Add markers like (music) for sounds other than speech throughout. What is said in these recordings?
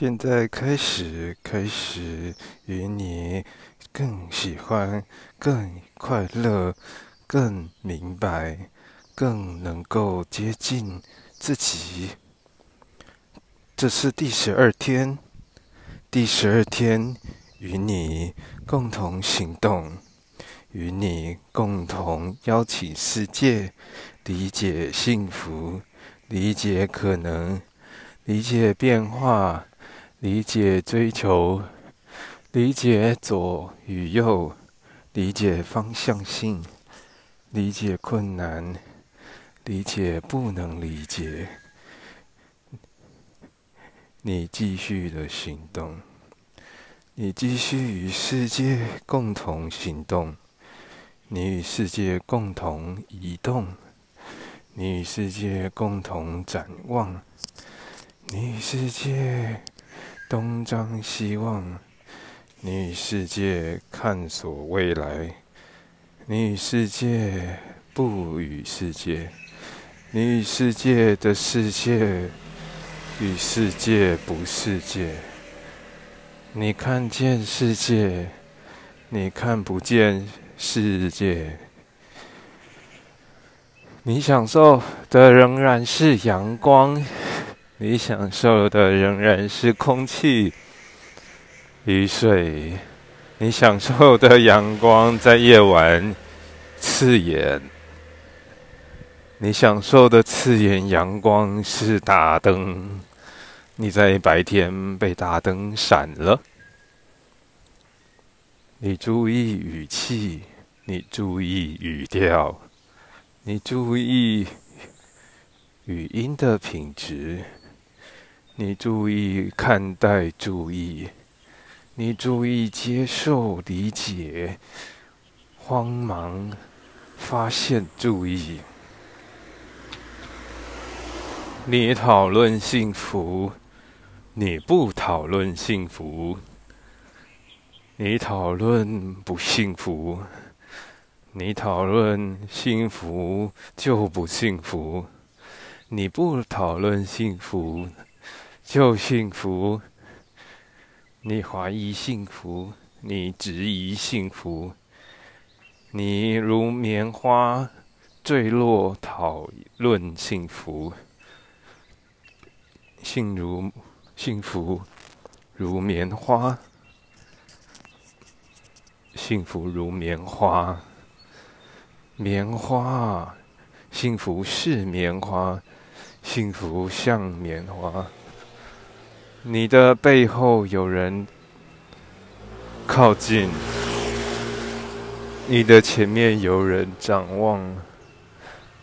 现在开始，开始与你更喜欢、更快乐、更明白、更能够接近自己。这是第十二天，第十二天与你共同行动，与你共同邀请世界理解幸福，理解可能，理解变化。理解追求，理解左与右，理解方向性，理解困难，理解不能理解。你继续的行动，你继续与世界共同行动，你与世界共同移动，你与世界共同展望，你与世界。东张西望，你与世界探索未来；你与世界不与世界，你与世界的世界与世界不世界。你看见世界，你看不见世界。你享受的仍然是阳光。你享受的仍然是空气、雨水。你享受的阳光在夜晚 (laughs) 刺眼。你享受的刺眼阳光是大灯。你在白天被大灯闪了。你注意语气，你注意语调，你注意语音的品质。你注意看待，注意，你注意接受、理解、慌忙、发现、注意。你讨论幸福，你不讨论幸福。你讨论不幸福，你讨论幸福就不幸福。你不讨论幸福。就幸福，你怀疑幸福，你质疑幸福，你如棉花坠落，讨论幸福，幸如幸福如棉花，幸福如棉花，棉花，幸福是棉花，幸福像棉花。你的背后有人靠近，你的前面有人展望，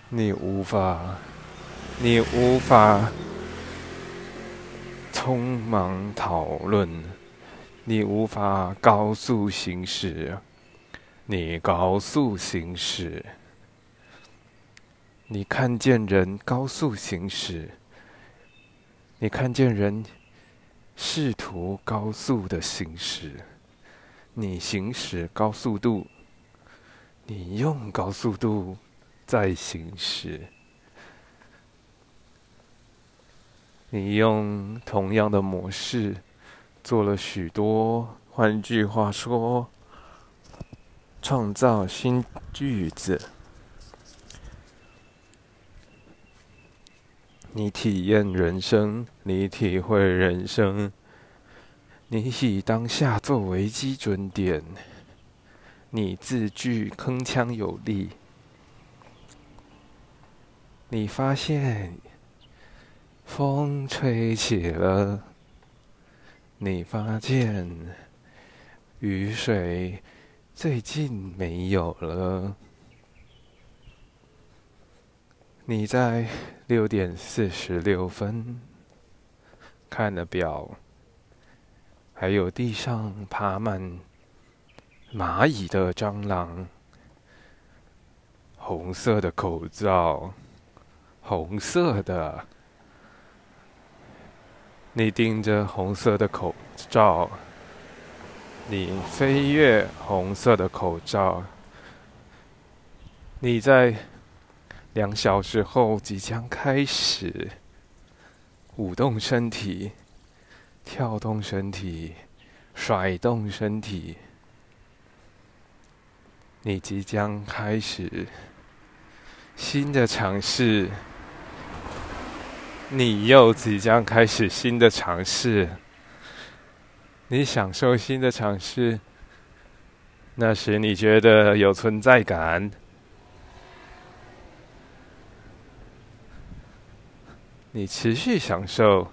你无法，你无法匆忙讨论，你无法高速行驶，你高速行驶，你看见人高速行驶，你看见人。试图高速的行驶，你行驶高速度，你用高速度在行驶，你用同样的模式做了许多。换句话说，创造新句子。你体验人生，你体会人生，你以当下作为基准点，你字句铿锵有力，你发现风吹起了，你发现雨水最近没有了。你在六点四十六分看了表，还有地上爬满蚂蚁的蟑螂，红色的口罩，红色的，你盯着红色的口罩，你飞越红色的口罩，你在。两小时后即将开始舞动身体，跳动身体，甩动身体。你即将开始新的尝试，你又即将开始新的尝试。你享受新的尝试，那时你觉得有存在感。你持续享受，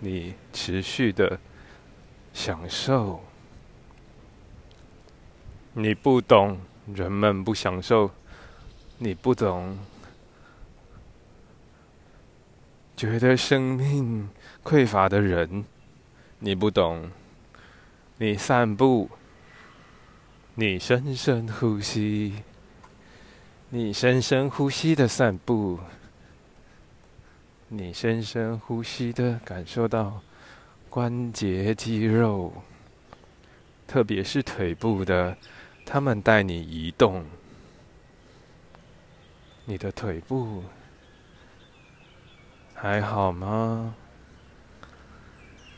你持续的享受。你不懂人们不享受，你不懂觉得生命匮乏的人，你不懂。你散步，你深深呼吸，你深深呼吸的散步。你深深呼吸的感受到关节肌肉，特别是腿部的，他们带你移动。你的腿部还好吗？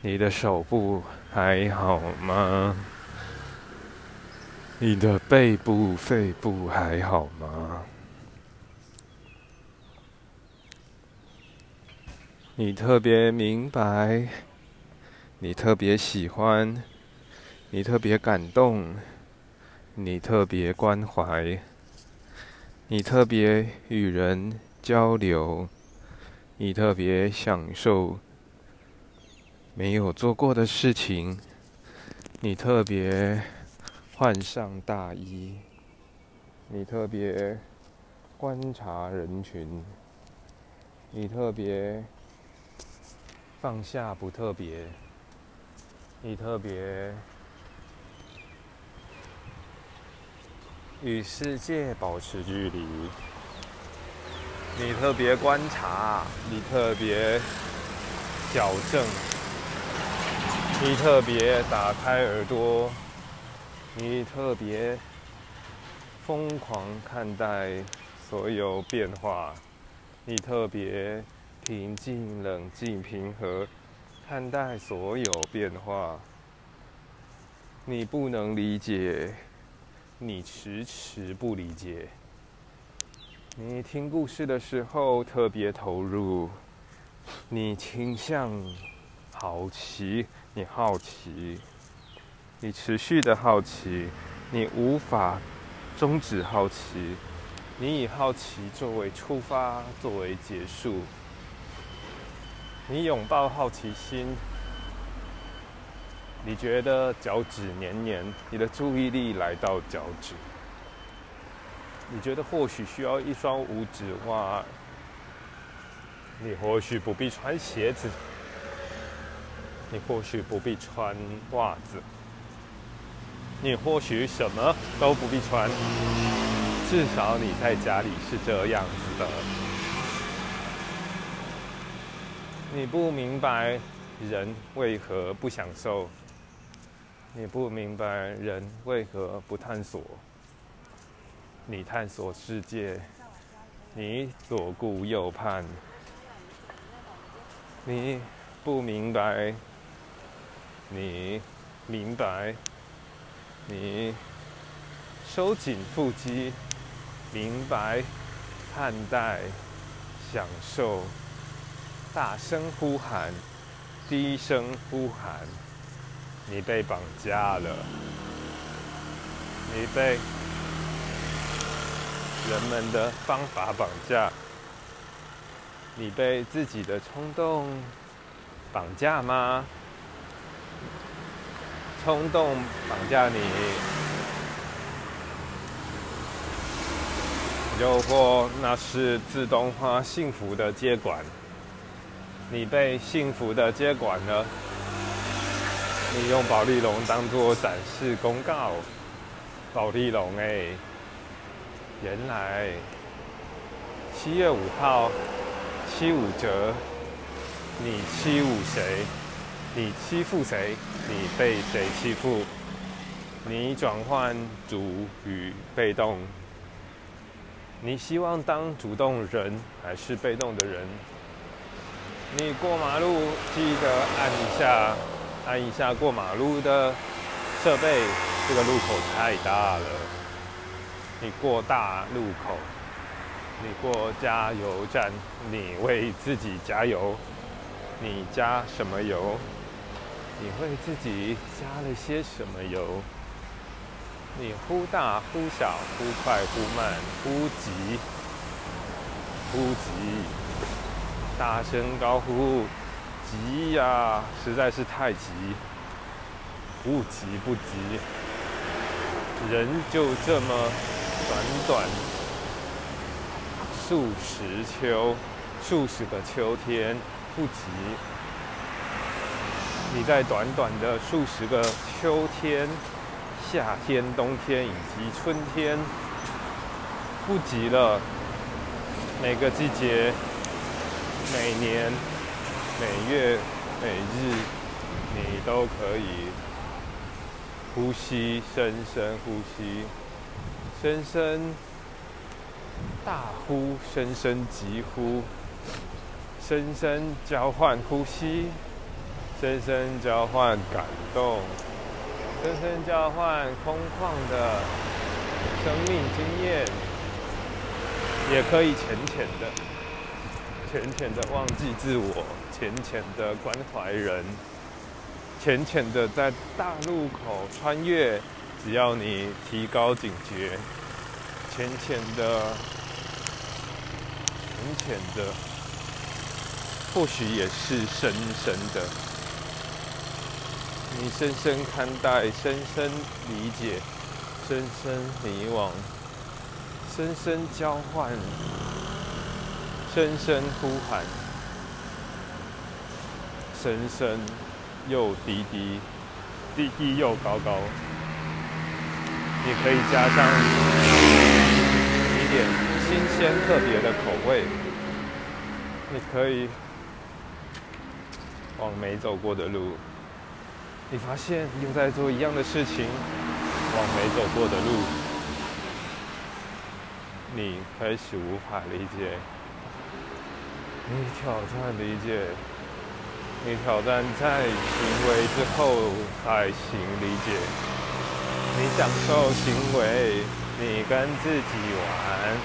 你的手部还好吗？你的背部、肺部还好吗？你特别明白，你特别喜欢，你特别感动，你特别关怀，你特别与人交流，你特别享受没有做过的事情，你特别换上大衣，你特别观察人群，你特别。放下不特别，你特别与世界保持距离，你特别观察，你特别矫正，你特别打开耳朵，你特别疯狂看待所有变化，你特别。平静、冷静、平和看待所有变化。你不能理解，你迟迟不理解。你听故事的时候特别投入，你倾向好奇，你好奇，你持续的好奇，你无法终止好奇，你以好奇作为出发，作为结束。你拥抱好奇心，你觉得脚趾黏黏，你的注意力来到脚趾，你觉得或许需要一双五指袜，你或许不必穿鞋子，你或许不必穿袜子，你或许什么都不必穿，至少你在家里是这样子的。你不明白人为何不享受，你不明白人为何不探索。你探索世界，你左顾右盼，你不明白，你明白，你收紧腹肌，明白，看待，享受。大声呼喊，低声呼喊，你被绑架了，你被人们的方法绑架，你被自己的冲动绑架吗？冲动绑架你，又或那是自动化幸福的接管？你被幸福的接管了，你用宝丽龙当做展示公告，宝丽龙哎，原来七月五号七五折，你欺侮谁？你欺负谁？你被谁欺负？你转换主与被动，你希望当主动人还是被动的人？你过马路记得按一下，按一下过马路的设备。这个路口太大了，你过大路口，你过加油站，你为自己加油。你加什么油？你为自己加了些什么油？你忽大忽小，忽快忽慢，忽急忽急，大声高呼：急呀！实在是太急，不急不急。人就这么短短数十秋，数十个秋天，不急。你在短短的数十个秋天、夏天、冬天以及春天，不急了。每个季节、每年、每月、每日，你都可以。呼吸，深深呼吸，深深大呼，深深急呼，深深交换呼吸，深深交换感动，深深交换空旷的生命经验，也可以浅浅的、浅浅的忘记自我，浅浅的关怀人。浅浅的在大路口穿越，只要你提高警觉，浅浅的、浅浅的，或许也是深深的。你深深看待，深深理解，深深迷惘，深深交换，深深呼喊，深深。又低低，低低又高高，你可以加上一点新鲜特别的口味。你可以往没走过的路，你发现又在做一样的事情，往没走过的路，你开始无法理解，你挑战理解。你挑战在行为之后才行理解，你享受行为，你跟自己玩，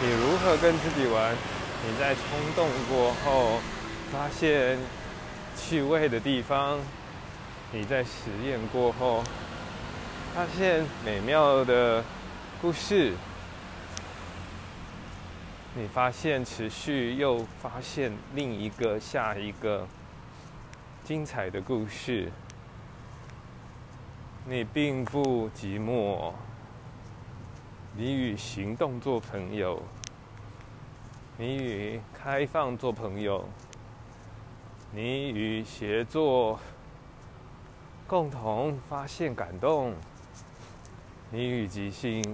你如何跟自己玩？你在冲动过后发现趣味的地方，你在实验过后发现美妙的故事。你发现持续，又发现另一个、下一个精彩的故事。你并不寂寞，你与行动做朋友，你与开放做朋友，你与协作共同发现感动，你与即兴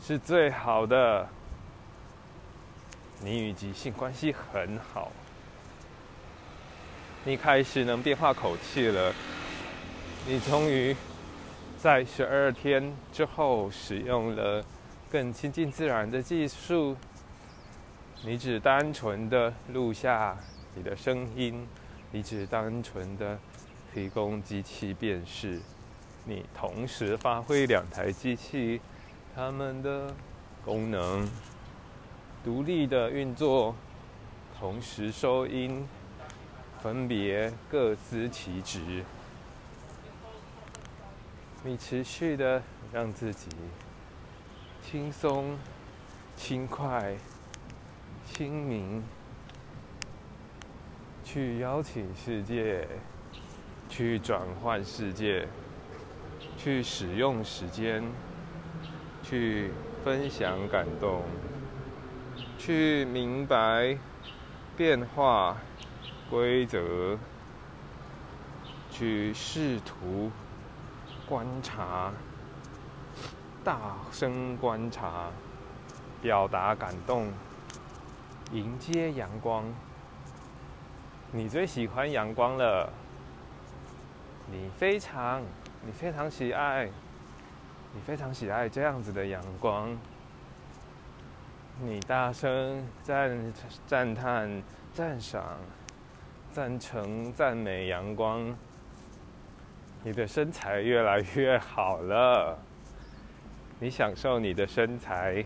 是最好的。你与即兴关系很好，你开始能变化口气了。你终于在十二天之后使用了更亲近自然的技术。你只单纯的录下你的声音，你只单纯的提供机器辨识。你同时发挥两台机器它们的功能。独立的运作，同时收音，分别各司其职。你持续的让自己轻松、轻快、清明，去邀请世界，去转换世界，去使用时间，去分享感动。去明白变化规则，去试图观察，大声观察，表达感动，迎接阳光。你最喜欢阳光了，你非常，你非常喜爱，你非常喜爱这样子的阳光。你大声赞赞叹赞赏、赞成、赞美阳光。你的身材越来越好了，你享受你的身材，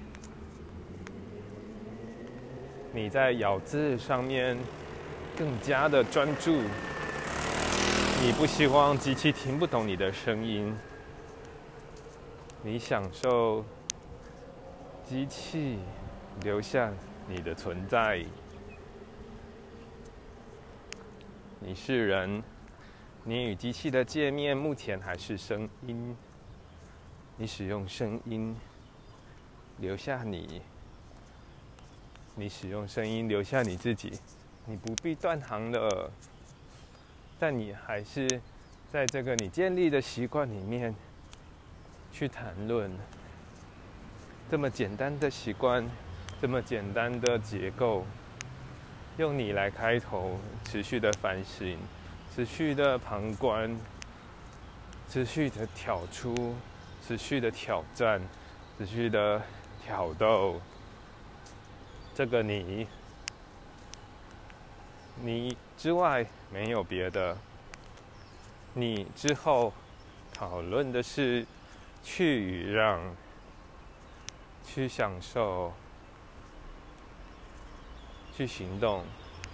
你在咬字上面更加的专注。你不希望机器听不懂你的声音，你享受机器留下你的存在。你是人，你与机器的界面目前还是声音。你使用声音留下你，你使用声音留下你自己，你不必断行了。但你还是在这个你建立的习惯里面去谈论这么简单的习惯，这么简单的结构，用你来开头，持续的反省，持续的旁观，持续的挑出，持续的挑战，持续的挑逗，这个你。你之外没有别的。你之后讨论的是去与让，去享受，去行动，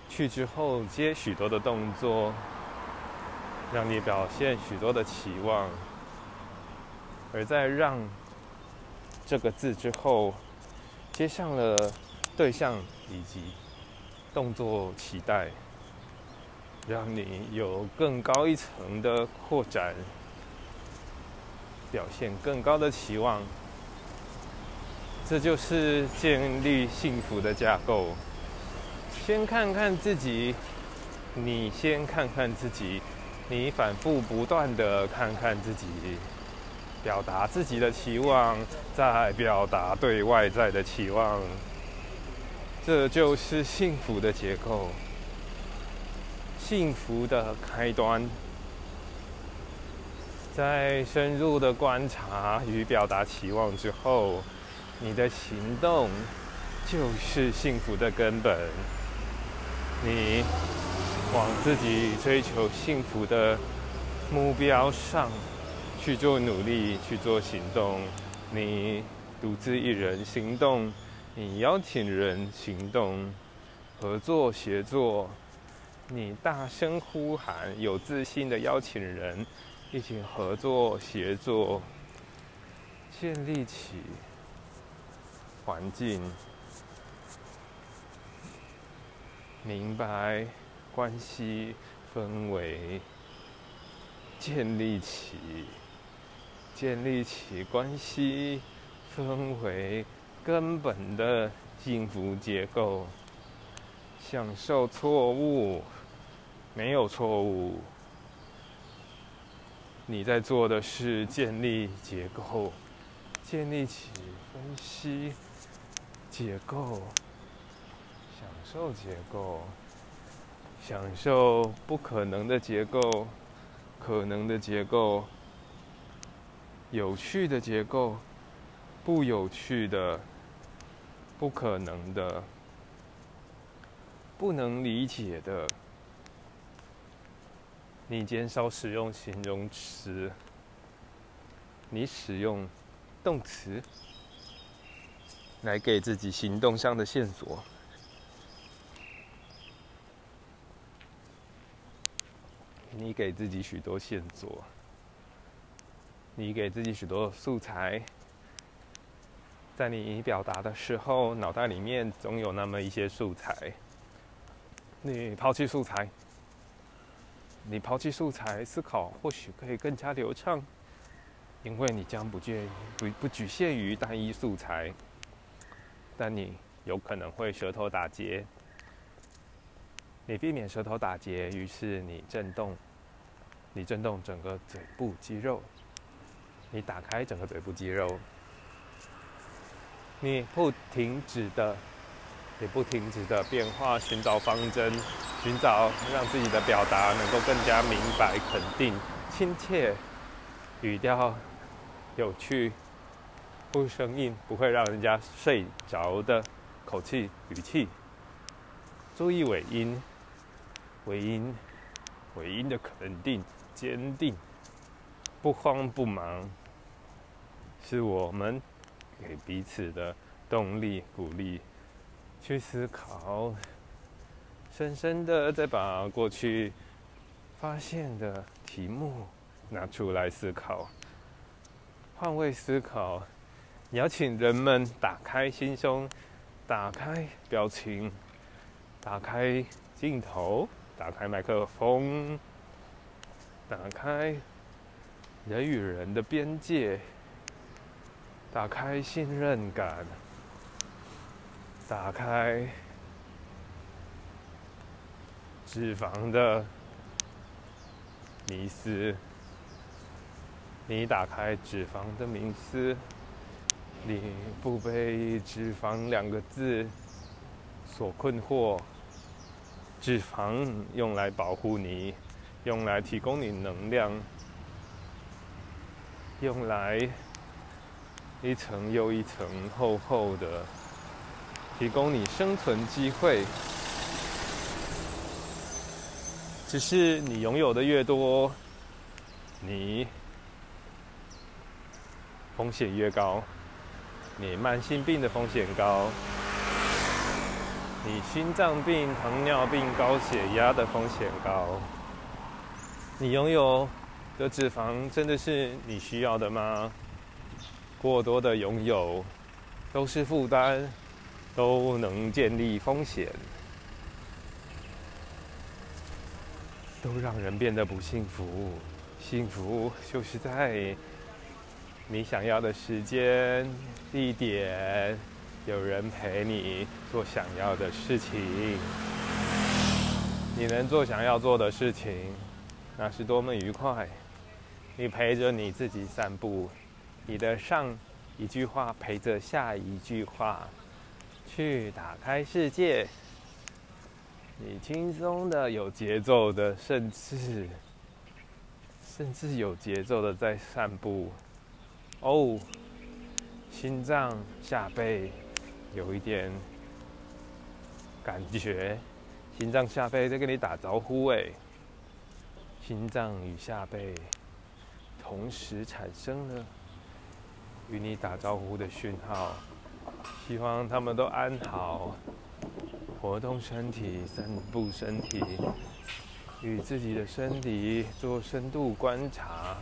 去之后接许多的动作，让你表现许多的期望，而在让这个字之后，接上了对象以及。动作期待，让你有更高一层的扩展，表现更高的期望。这就是建立幸福的架构。先看看自己，你先看看自己，你反复不断的看看自己，表达自己的期望，再表达对外在的期望。这就是幸福的结构，幸福的开端。在深入的观察与表达期望之后，你的行动就是幸福的根本。你往自己追求幸福的目标上去做努力，去做行动。你独自一人行动。你邀请人行动、合作、协作，你大声呼喊，有自信的邀请人一起合作、协作，建立起环境，明白关系氛围，建立起建立起关系氛围。根本的幸福结构，享受错误，没有错误。你在做的是建立结构，建立起分析结构，受结构，享受不可能的结构，可能的结构，有趣的结构，不有趣的。不可能的，不能理解的。你减少使用形容词，你使用动词来给自己行动上的线索。你给自己许多线索，你给自己许多素材。在你表达的时候，脑袋里面总有那么一些素材。你抛弃素材，你抛弃素材思考，或许可以更加流畅，因为你将不介不不局限于单一素材。但你有可能会舌头打结，你避免舌头打结，于是你震动，你震动整个嘴部肌肉，你打开整个嘴部肌肉。你不停止的，你不停止的变化，寻找方针，寻找让自己的表达能够更加明白、肯定、亲切，语调有趣，不生硬，不会让人家睡着的口气、语气，注意尾音，回音，回音的肯定、坚定、不慌不忙，是我们给彼此的动力、鼓励。去思考，深深的再把过去发现的题目拿出来思考，换位思考，邀请人们打开心胸，打开表情，打开镜头，打开麦克风，打开人与人的边界，打开信任感。打开脂肪的迷思，你打开脂肪的迷思，你不被“脂肪”两个字所困惑。脂肪用来保护你，用来提供你能量，用来一层又一层厚厚的。提供你生存机会，只是你拥有的越多，你风险越高。你慢性病的风险高，你心脏病、糖尿病、高血压的风险高。你拥有的脂肪真的是你需要的吗？过多的拥有都是负担。都能建立风险，都让人变得不幸福。幸福就是在你想要的时间、地点，有人陪你做想要的事情。你能做想要做的事情，那是多么愉快！你陪着你自己散步，你的上一句话陪着下一句话。去打开世界，你轻松的、有节奏的，甚至甚至有节奏的在散步。哦，心脏、下背有一点感觉，心脏、下背在跟你打招呼哎，心脏与下背同时产生了与你打招呼的讯号。希望他们都安好，活动身体，散步身体，与自己的身体做深度观察。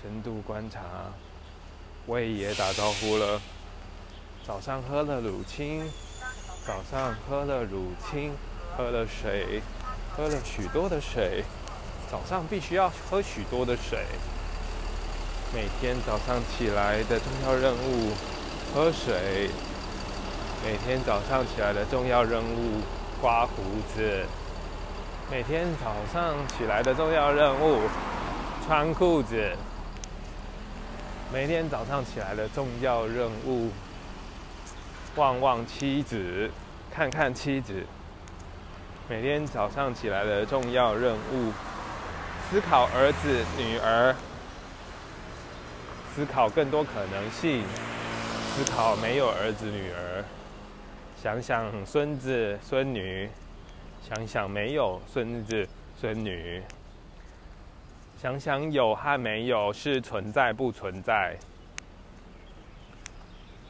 深度观察，胃也打招呼了。早上喝了乳清，早上喝了乳清，喝了水，喝了许多的水。早上必须要喝许多的水。每天早上起来的重要任务。喝水，每天早上起来的重要任务，刮胡子。每天早上起来的重要任务，穿裤子。每天早上起来的重要任务，望望妻子，看看妻子。每天早上起来的重要任务，思考儿子、女儿，思考更多可能性。思考没有儿子女儿，想想孙子孙女，想想没有孙子孙女，想想有和没有是存在不存在，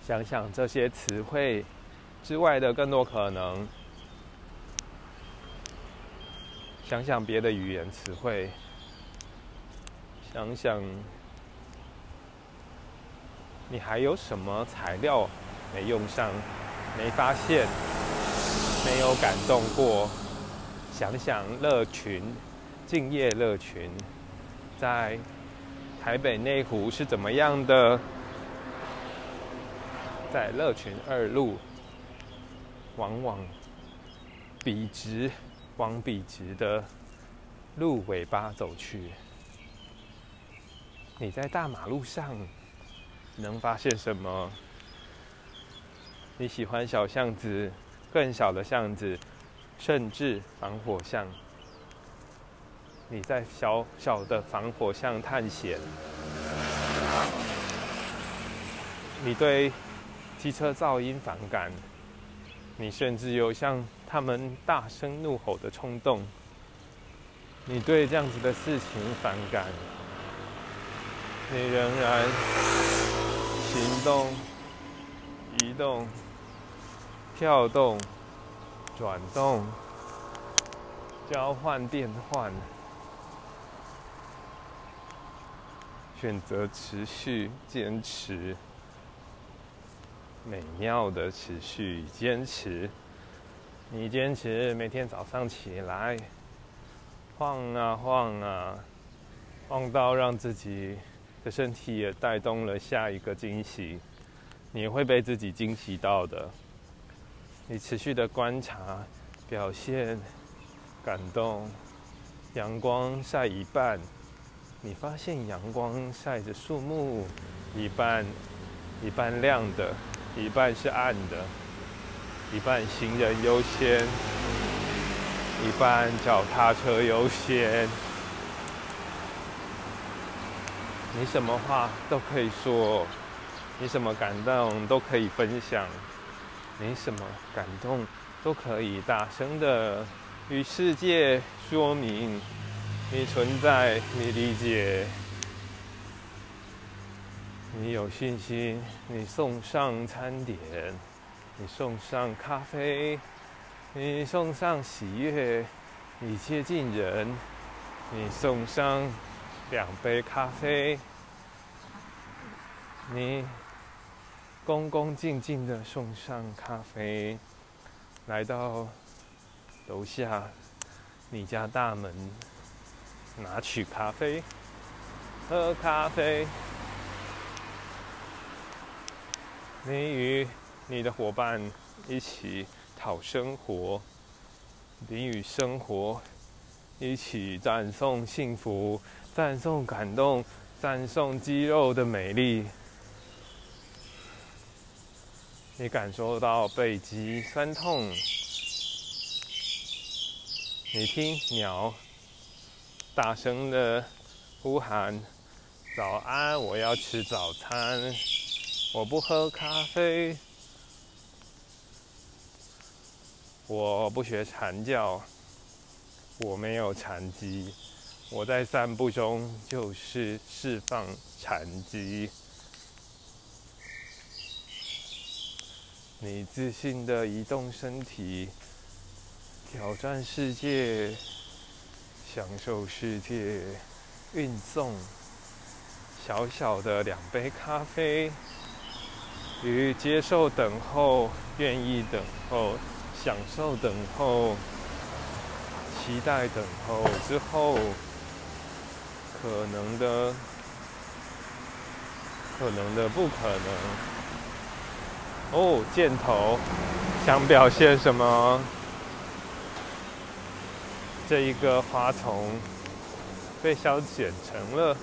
想想这些词汇之外的更多可能，想想别的语言词汇，想想。你还有什么材料没用上、没发现、没有感动过？想想乐群、敬业乐群，在台北内湖是怎么样的？在乐群二路，往往笔直往笔直的路尾巴走去。你在大马路上。能发现什么？你喜欢小巷子、更小的巷子，甚至防火巷。你在小小的防火巷探险。你对机车噪音反感。你甚至有像他们大声怒吼的冲动，你对这样子的事情反感，你仍然行动、移动、跳动、转动、交换、变换，选择持续坚持，美妙的持续坚持。你坚持每天早上起来晃啊晃啊，晃到让自己的身体也带动了下一个惊喜，你会被自己惊喜到的。你持续的观察、表现、感动，阳光晒一半，你发现阳光晒着树木，一半一半亮的，一半是暗的。一半行人优先，一半脚踏车优先。你什么话都可以说，你什么感动都可以分享，你什么感动都可以大声的与世界说明。你存在，你理解，你有信心，你送上餐点。你送上咖啡，你送上喜悦，你接近人，你送上两杯咖啡，你恭恭敬敬的送上咖啡，来到楼下你家大门，拿取咖啡，喝咖啡，你与。你的伙伴一起讨生活，你与生活一起赞颂幸福，赞颂感动，赞颂肌肉的美丽。你感受到背脊酸痛，你听鸟大声的呼喊：“早安，我要吃早餐，我不喝咖啡。”我不学禅教，我没有禅机，我在散步中就是释放禅机。你自信的移动身体，挑战世界，享受世界，运送小小的两杯咖啡，与接受等候，愿意等候。享受等候，期待等候之后，可能的，可能的不可能。哦，箭头想表现什么？这一个花丛被消减成了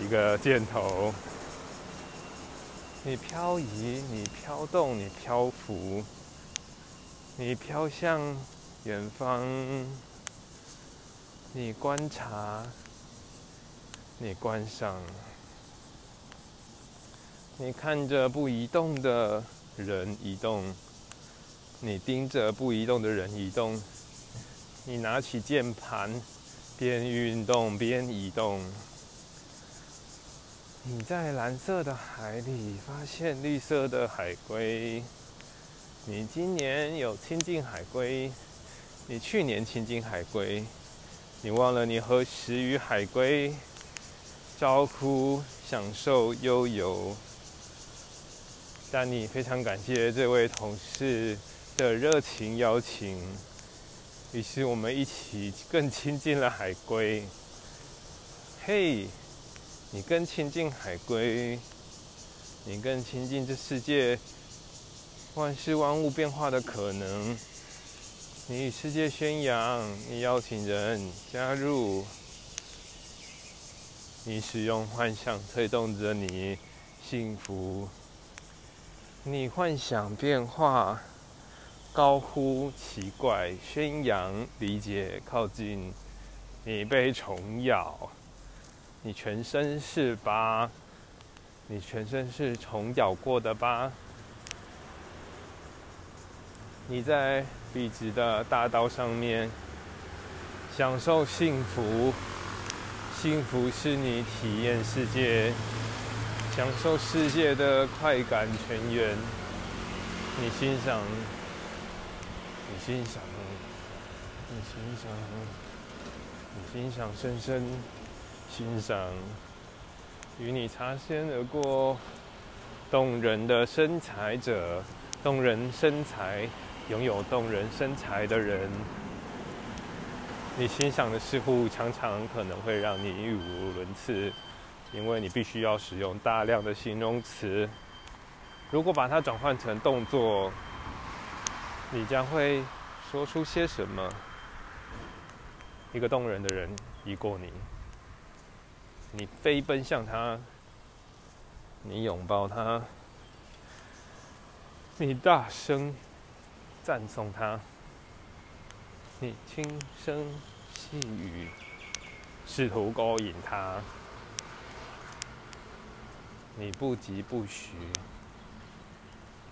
一个箭头。你漂移，你飘动，你漂浮。你飘向远方，你观察，你观赏，你看着不移动的人移动，你盯着不移动的人移动，你拿起键盘，边运动边移动，你在蓝色的海里发现绿色的海龟。你今年有亲近海龟，你去年亲近海龟，你忘了你何时与海龟招呼、享受悠游？但你非常感谢这位同事的热情邀请，于是我们一起更亲近了海龟。嘿，你更亲近海龟，你更亲近这世界。万事万物变化的可能，你与世界宣扬，你邀请人加入，你使用幻想推动着你幸福，你幻想变化，高呼奇怪，宣扬理解靠近，你被虫咬，你全身是疤，你全身是虫咬过的疤。你在笔直的大道上面，享受幸福。幸福是你体验世界、享受世界的快感泉源。你欣赏，你欣赏，你欣赏，你欣赏，深深欣赏，与你擦肩而过，动人的身材者，动人身材，拥有动人身材的人。你欣赏的事物常常可能会让你语无伦次，因为你必须要使用大量的形容词。如果把它转换成动作，你将会说出些什么？一个动人的人移过你，你飞奔向他，你拥抱他，你大声赞颂他。你轻声细语，试图勾引他；你不疾不徐，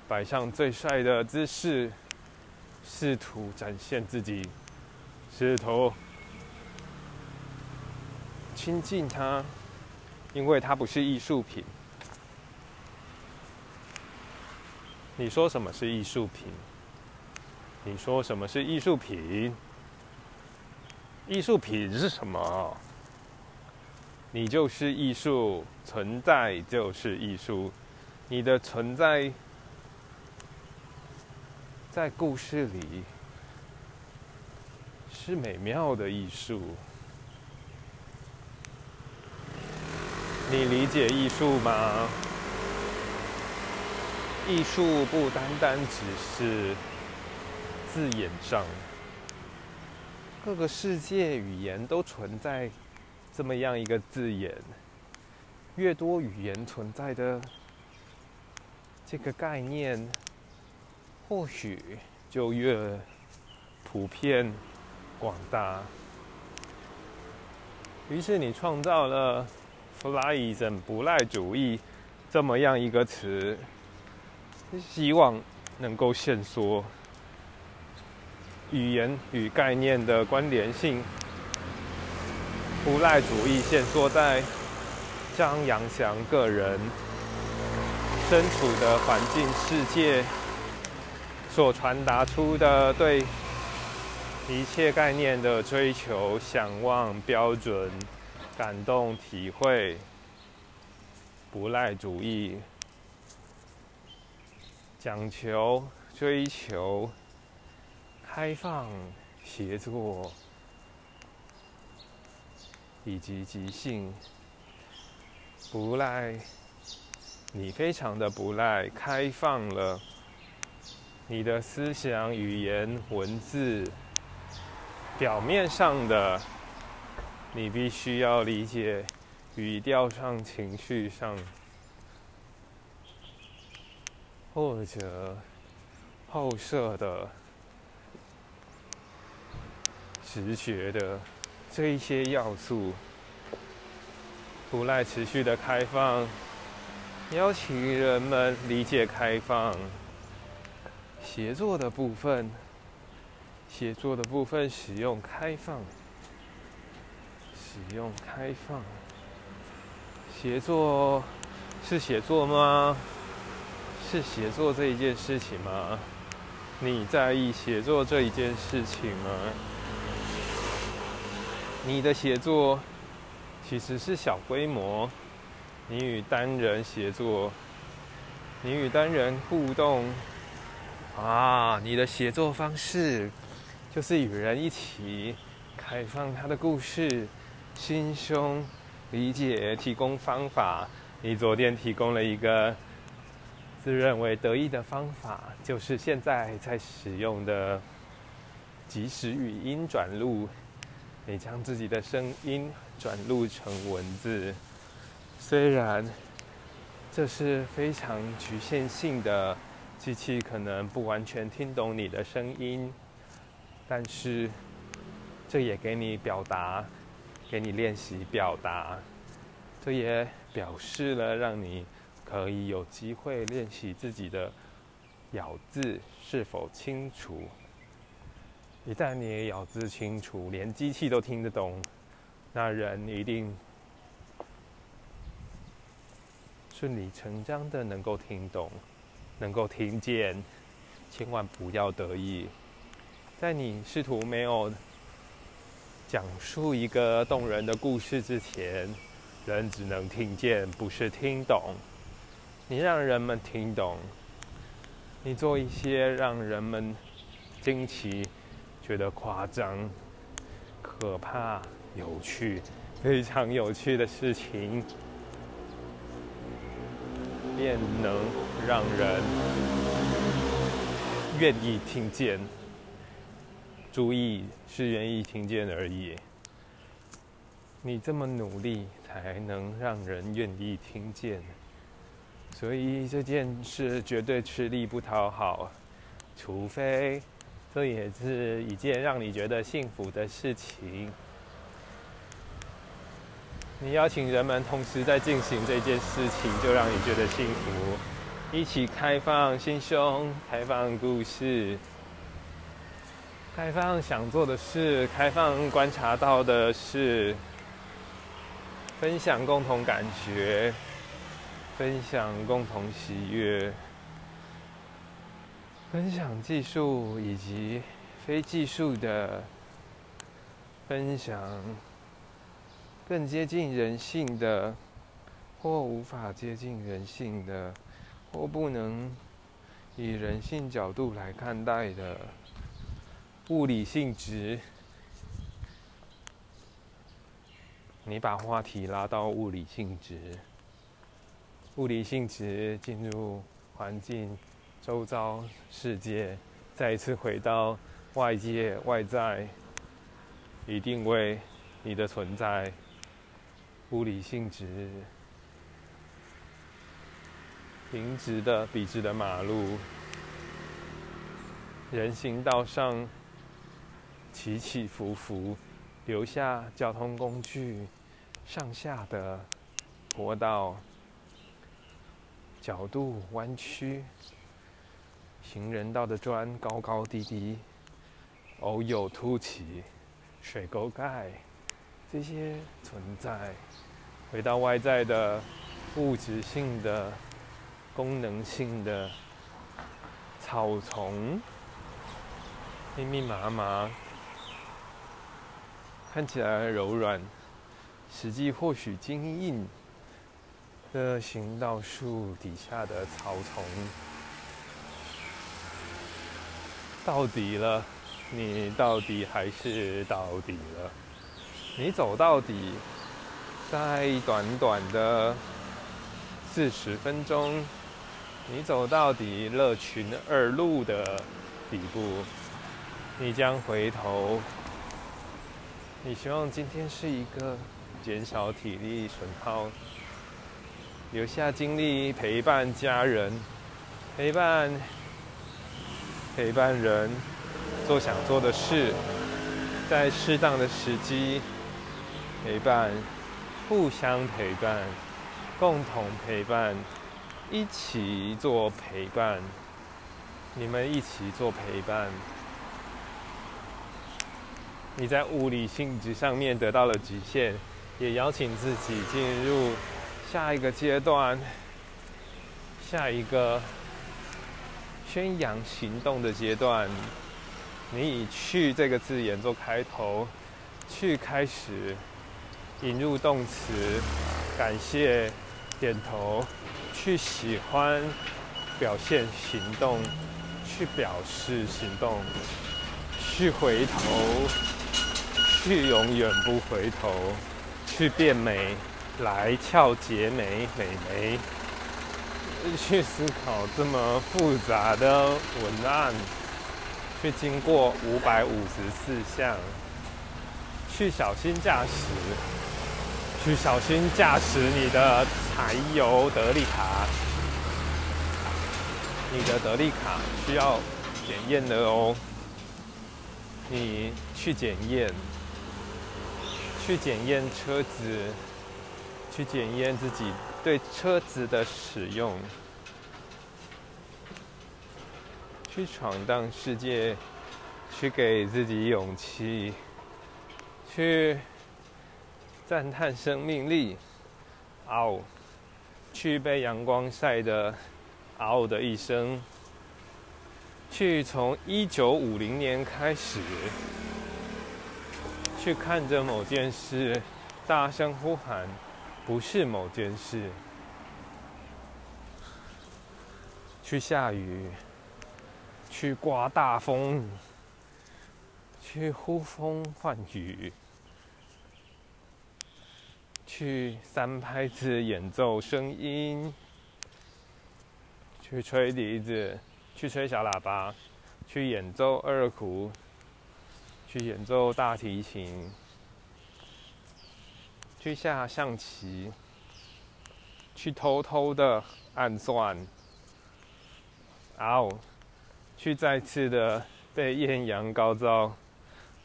摆上最帅的姿势，试图展现自己，试图亲近它，因为它不是艺术品。你说什么是艺术品？你说什么是艺术品？艺术品是什么？你就是艺术，存在就是艺术。你的存在在故事里是美妙的艺术。你理解艺术吗？艺术不单单只是。字眼上，各个世界语言都存在这么样一个字眼。越多语言存在的这个概念，或许就越普遍广大。于是你创造了 “flyism” 不赖主义这么样一个词，希望能够限缩。语言与概念的关联性，不赖主义限缩在张扬翔个人身处的环境世界所传达出的对一切概念的追求、向往、标准、感动、体会，不赖主义讲求追求。开放、协作以及即兴，不赖，你非常的不赖，开放了你的思想、语言、文字，表面上的，你必须要理解语调上、情绪上，或者后设的。直觉的这一些要素，不赖持续的开放，邀请人们理解开放。协作的部分，协作的部分使用开放，使用开放。协作是写作吗？是写作这一件事情吗？你在意写作这一件事情吗？你的写作其实是小规模，你与单人协作，你与单人互动啊，你的写作方式就是与人一起开放他的故事，心胸理解，提供方法。你昨天提供了一个自认为得意的方法，就是现在在使用的即时语音转录。你将自己的声音转录成文字，虽然这是非常局限性的，机器可能不完全听懂你的声音，但是这也给你表达，给你练习表达，这也表示了让你可以有机会练习自己的咬字是否清楚。一旦你咬字清楚，连机器都听得懂，那人一定顺理成章的能够听懂，能够听见。千万不要得意，在你试图没有讲述一个动人的故事之前，人只能听见，不是听懂。你让人们听懂，你做一些让人们惊奇、觉得夸张、可怕、有趣、非常有趣的事情，便能让人。愿意听见，注意是愿意听见而已。你这么努力，才能让人愿意听见。所以这件事绝对吃力不讨好，除非这也是一件让你觉得幸福的事情。你邀请人们同时在进行这件事情，就让你觉得幸福。一起开放心胸，开放故事，开放想做的事，开放观察到的事，分享共同感觉，分享共同喜悦，分享技术以及非技术的分享，更接近人性的或无法接近人性的。或不能以人性角度来看待的物理性质，你把话题拉到物理性质，物理性质进入环境、周遭世界，再一次回到外界外在，以定位你的存在，物理性质。平直的、笔直的马路，人行道上起起伏伏，留下交通工具上下的坡道，角度弯曲，行人道的砖高高低低，偶有凸起，水沟盖，这些存在，回到外在的物质性的。功能性的草丛，密密麻麻，看起来柔软，实际或许坚硬的行道树底下的草丛，到底了，你到底还是到底了，你走到底，在短短的四十分钟。你走到底，乐群二路的底部，你将回头。你希望今天是一个减少体力损耗，留下精力陪伴家人，陪伴陪伴人，做想做的事，在适当的时机陪伴，互相陪伴，共同陪伴。一起做陪伴，你们一起做陪伴。你在物理性质上面得到了极限，也邀请自己进入下一个阶段，下一个宣扬行动的阶段。你以“去”这个字眼做开头，去开始引入动词，感谢，点头。去喜欢表现行动，去表示行动，去回头，去永远不回头，去变美，来翘结眉美眉，去思考这么复杂的文案，去经过五百五十四项，去小心驾驶。去小心驾驶你的柴油德利卡，你的德利卡需要检验的哦。你去检验，去检验车子，去检验自己对车子的使用，去闯荡世界，去给自己勇气，去赞叹生命力，嗷，去被阳光晒的嗷的一生，去从一九五零年开始，去看着某件事，大声呼喊，不是某件事，去下雨，去刮大风。去呼风唤雨，去三拍子演奏声音，去吹笛子，去吹小喇叭，去演奏二胡，去演奏大提琴，去下象棋，去偷偷的暗算，哦，去再次的被艳阳高照。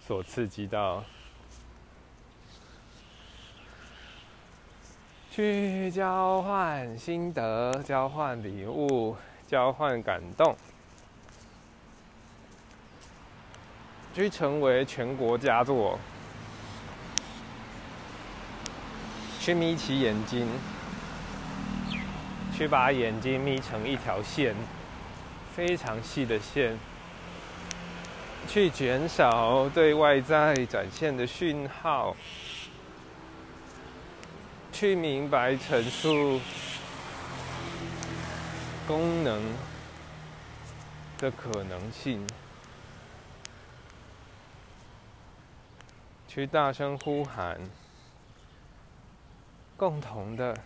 所刺激到，去交换心得、交换礼物、交换感动，去成为全国佳作，去眯起眼睛，去把眼睛眯成一条线，非常细的线。去减少对外在展现的讯号，去明白陈述功能的可能性，去大声呼喊，共同的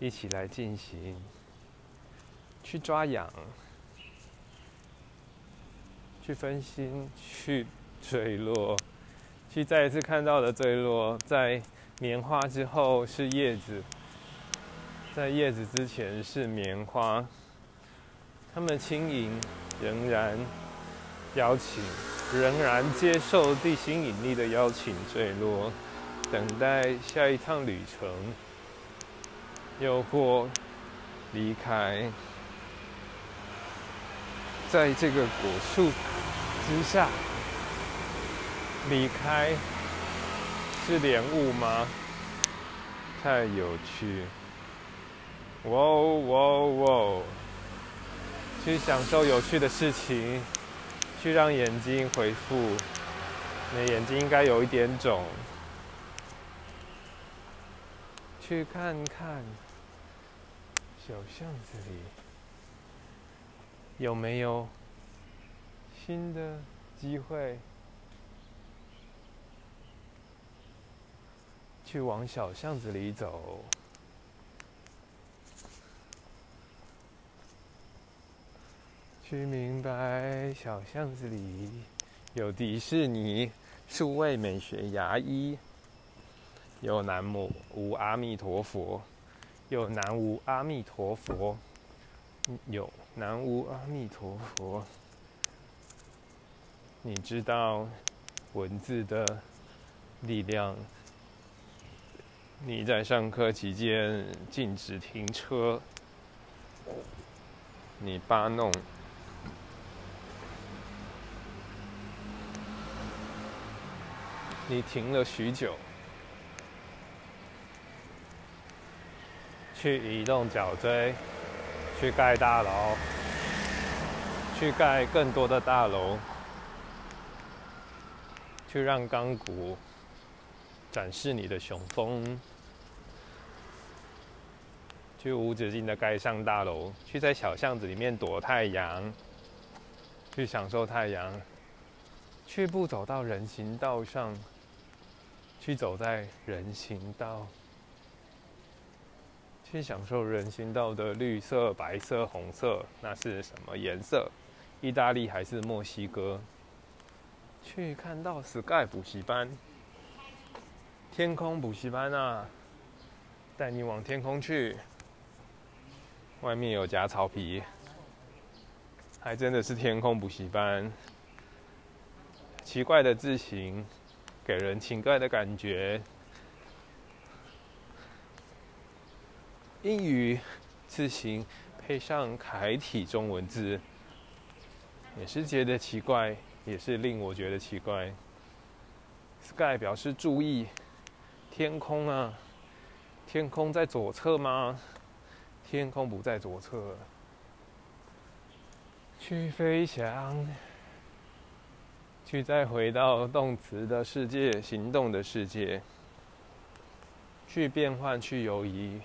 一起来进行，去抓痒。去分心，去坠落，去再一次看到的坠落，在棉花之后是叶子，在叶子之前是棉花，它们轻盈，仍然邀请，仍然接受地心引力的邀请坠落，等待下一趟旅程，又或离开，在这个果树。之下，离开是莲雾吗？太有趣！哇哦哇哦哇哦！去享受有趣的事情，去让眼睛回复。你的眼睛应该有一点肿。去看看小巷子里有没有。新的机会，去往小巷子里走，去明白小巷子里有迪士尼、数位美学牙医，有南无阿弥陀佛，有南无阿弥陀佛，有南无阿弥陀佛。你知道文字的力量？你在上课期间禁止停车，你巴弄，你停了许久，去移动脚锥，去盖大楼，去盖更多的大楼。去让钢骨展示你的雄风，去无止境的盖上大楼，去在小巷子里面躲太阳，去享受太阳，去不走到人行道上，去走在人行道，去享受人行道的绿色、白色、红色，那是什么颜色？意大利还是墨西哥？去看到 Sky 补习班，天空补习班啊，带你往天空去。外面有假草皮，还真的是天空补习班。奇怪的字形，给人奇怪的感觉。英语字形配上楷体中文字，也是觉得奇怪。也是令我觉得奇怪。Sky 表示注意，天空啊，天空在左侧吗？天空不在左侧。去飞翔，去再回到动词的世界，行动的世界。去变换，去游移，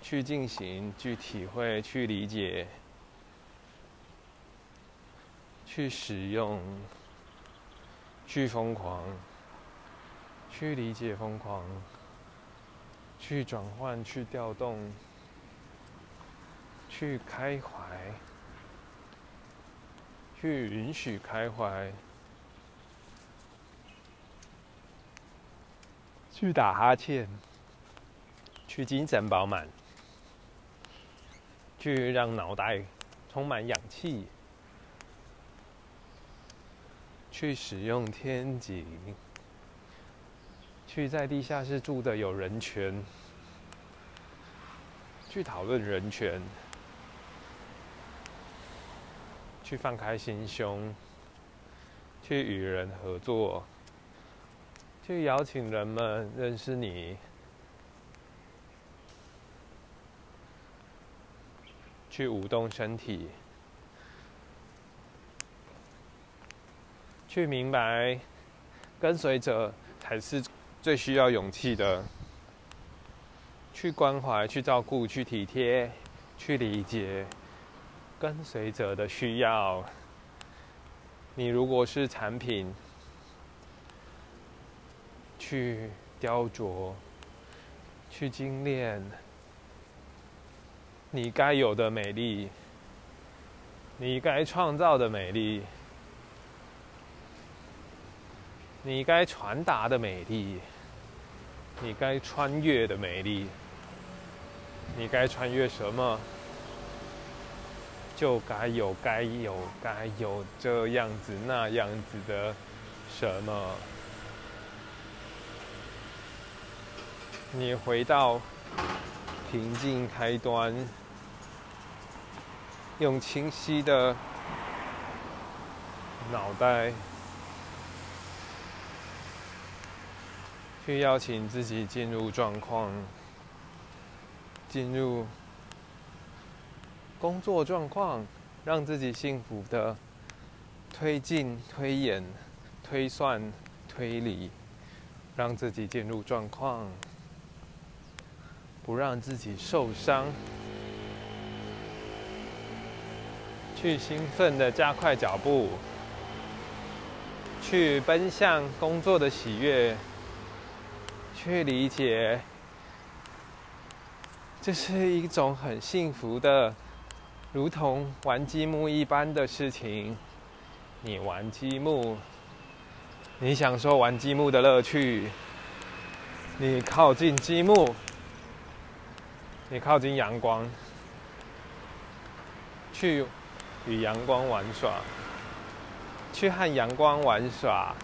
去进行，去体会，去理解，去使用，去疯狂，去理解疯狂，去转换，去调动，去开怀，去允许开怀，去打哈欠。去精神饱满，去让脑袋充满氧气，去使用天井，去在地下室住的有人权，去讨论人权，去放开心胸，去与人合作，去邀请人们认识你。去舞动身体，去明白，跟随者才是最需要勇气的。去关怀，去照顾，去体贴，去理解跟随者的需要。你如果是产品，去雕琢，去精炼。你该有的美丽，你该创造的美丽，你该传达的美丽，你该穿越的美丽，你该穿越什么？就该有，该有，该有这样子那样子的什么？你回到平静开端。用清晰的脑袋去邀请自己进入状况，进入工作状况，让自己幸福的推进、推演、推算、推理，让自己进入状况，不让自己受伤。去兴奋的加快脚步，去奔向工作的喜悦，去理解，这是一种很幸福的，如同玩积木一般的事情。你玩积木，你享受玩积木的乐趣，你靠近积木，你靠近阳光，去。与阳光玩耍，去和阳光玩耍，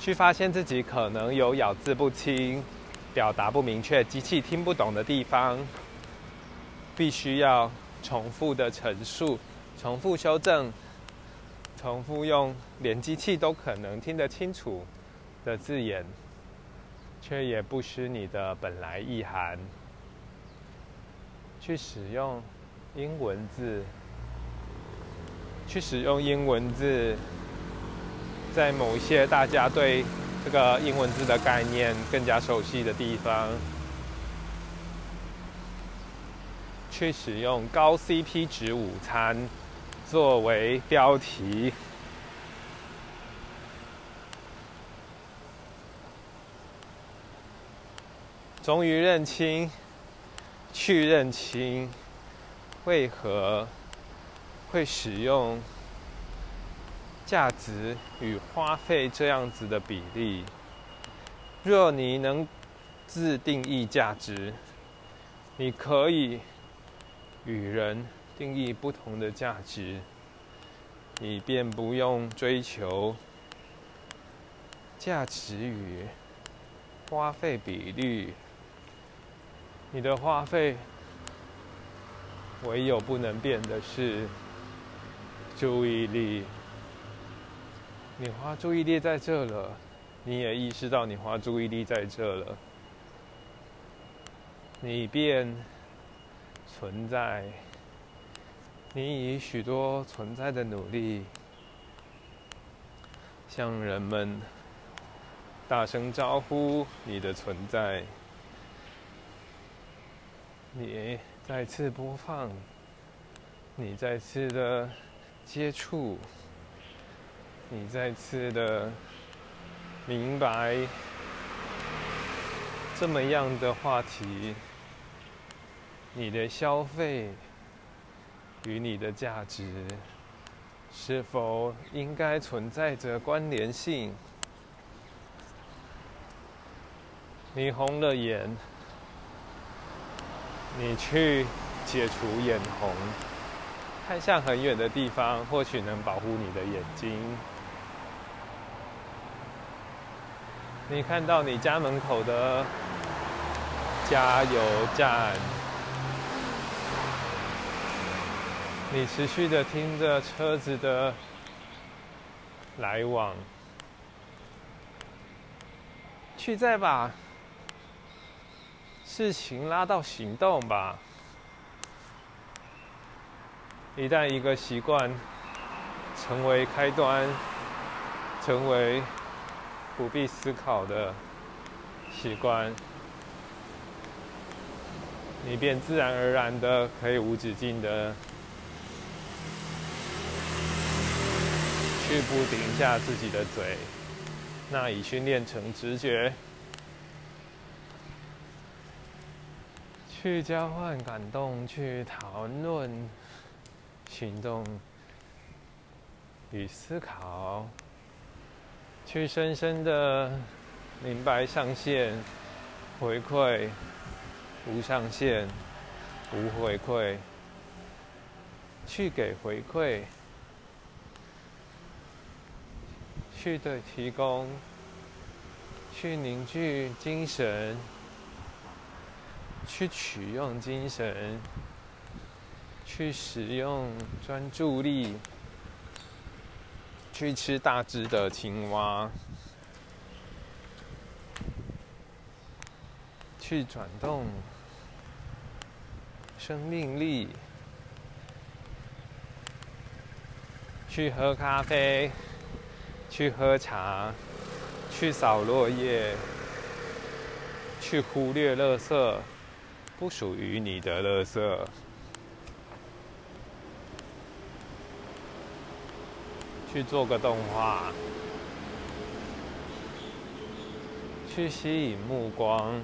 去发现自己可能有咬字不清、表达不明确、机器听不懂的地方，必须要重复的陈述、重复修正、重复用连机器都可能听得清楚的字眼，却也不失你的本来意涵，去使用英文字。去使用英文字，在某一些大家对这个英文字的概念更加熟悉的地方，去使用高 CP 值午餐作为标题，终于认清，去认清，为何？会使用价值与花费这样子的比例。若你能自定义价值，你可以与人定义不同的价值，你便不用追求价值与花费比率。你的花费唯有不能变的是。注意力，你花注意力在这了，你也意识到你花注意力在这了，你便存在。你以许多存在的努力，向人们大声招呼你的存在。你再次播放，你再次的接触，你再次的明白，这么样的话题，你的消费。与你的价值是否应该存在着关联性？你红了眼，你去解除眼红，看向很远的地方，或许能保护你的眼睛。你看到你家门口的加油站。你持续的听着车子的来往，去再把事情拉到行动吧。一旦一个习惯成为开端，成为不必思考的习惯，你便自然而然的可以无止境的。去不停下自己的嘴，那已训练成直觉，去交换感动，去讨论行动与思考，去深深的明白上限、回馈、无上限、无回馈，去给回馈。去的提供，去凝聚精神，去取用精神，去使用专注力，去吃大只的青蛙，去转动生命力，去喝咖啡。去喝茶，去扫落叶，去忽略垃圾，不属于你的垃圾。去做个动画，去吸引目光，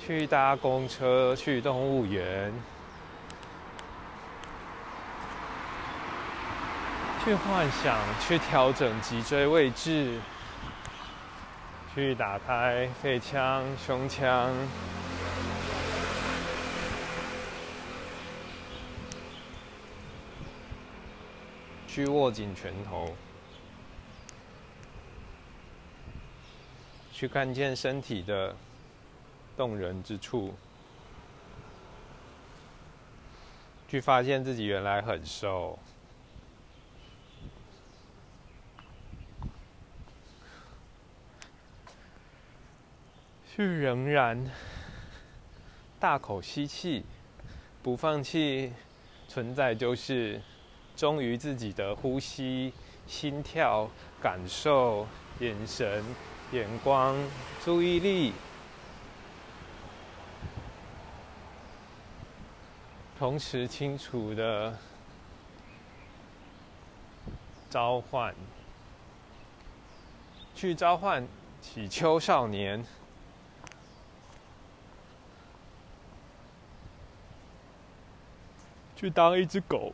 去搭公车，去动物园。去幻想，去调整脊椎位置，去打开肺腔、胸腔，去握紧拳头，去看见身体的动人之处，去发现自己原来很瘦。去仍然大口吸气，不放弃，存在就是忠于自己的呼吸、心跳、感受、眼神、眼光、注意力，同时清楚的召唤，去召唤起秋少年。去当一只狗，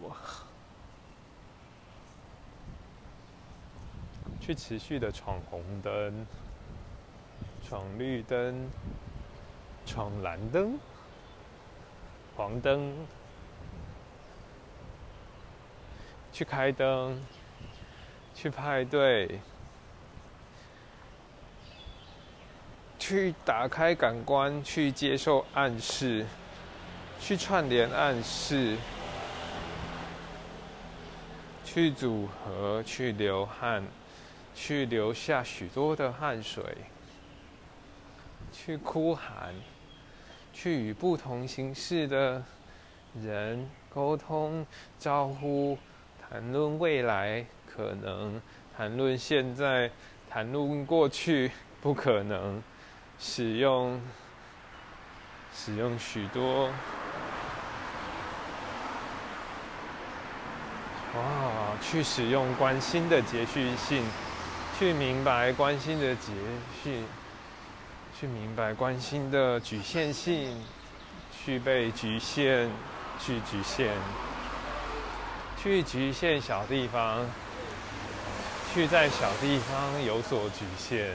去持续的闯红灯、闯绿灯、闯蓝灯、黄灯，去开灯、去派对、去打开感官、去接受暗示、去串联暗示。去组合，去流汗，去留下许多的汗水，去哭喊，去与不同形式的人沟通、招呼、谈论未来可能，谈论现在，谈论过去不可能，使用使用许多。哇！去使用关心的节续性，去明白关心的节序，去明白关心的局限性，去被局限，去局限，去局限小地方，去在小地方有所局限，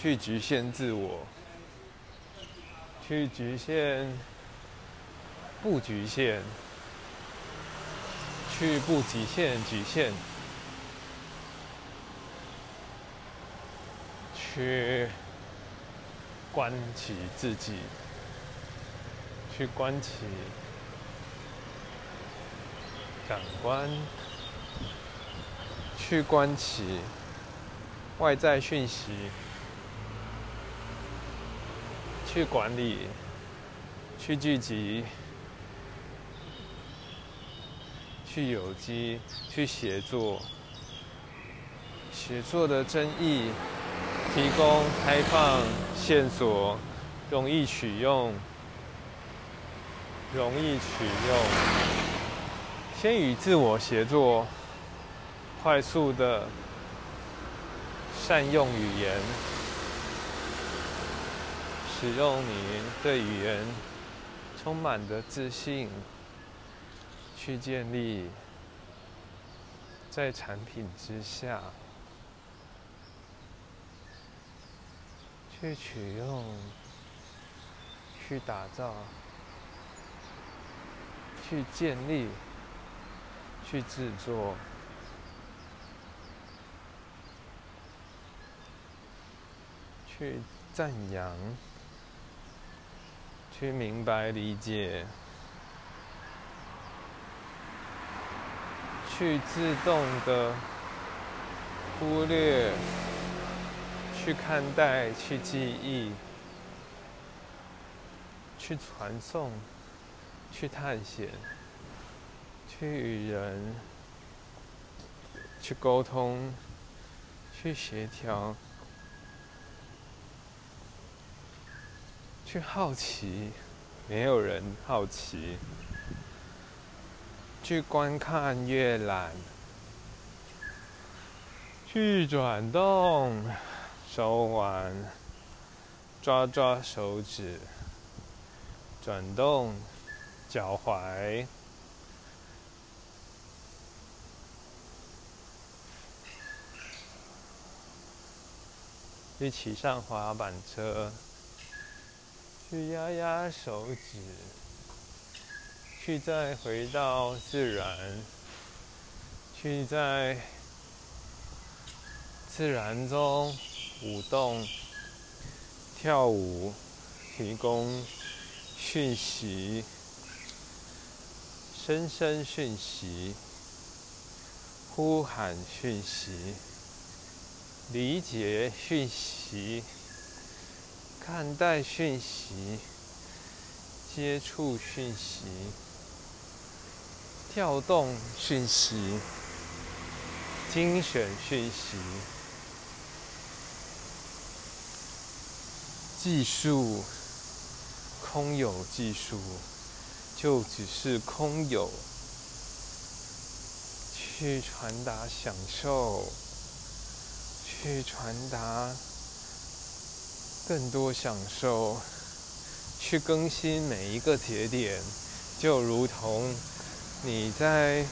去局限自我，去局限不局限。去不极限局限，去关起自己，去关起感官，去关起外在讯息，去管理，去聚集。去有机，去协作，协作的争议，提供开放线索，容易取用，容易取用，先与自我协作，快速的善用语言，使用你对语言充满的自信。去建立在产品之下，去取用，去打造，去建立，去制作，去赞扬，去明白理解。去自动的忽略，去看待，去记忆，去传送，去探险，去与人，去沟通，去协调，去好奇，没有人好奇。去观看阅览，去转动手腕，抓抓手指，转动脚踝，去骑上滑板车，去压压手指。去再回到自然，去在自然中舞动、跳舞，提供讯息、声声讯息、呼喊讯息、理解讯息、看待讯息、接触讯息。调动讯息，精选讯息，技术，空有技术，就只是空有，去传达享受，去传达更多享受，去更新每一个节点，就如同。你在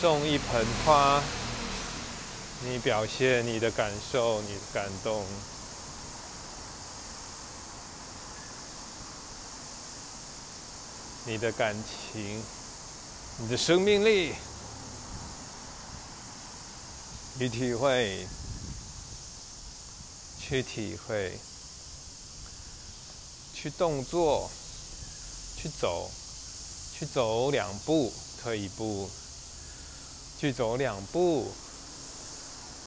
种一盆花，你表现你的感受，你的感动，你的感情，你的生命力，去体会，去体会，去动作，去走。去走两步，退一步；去走两步，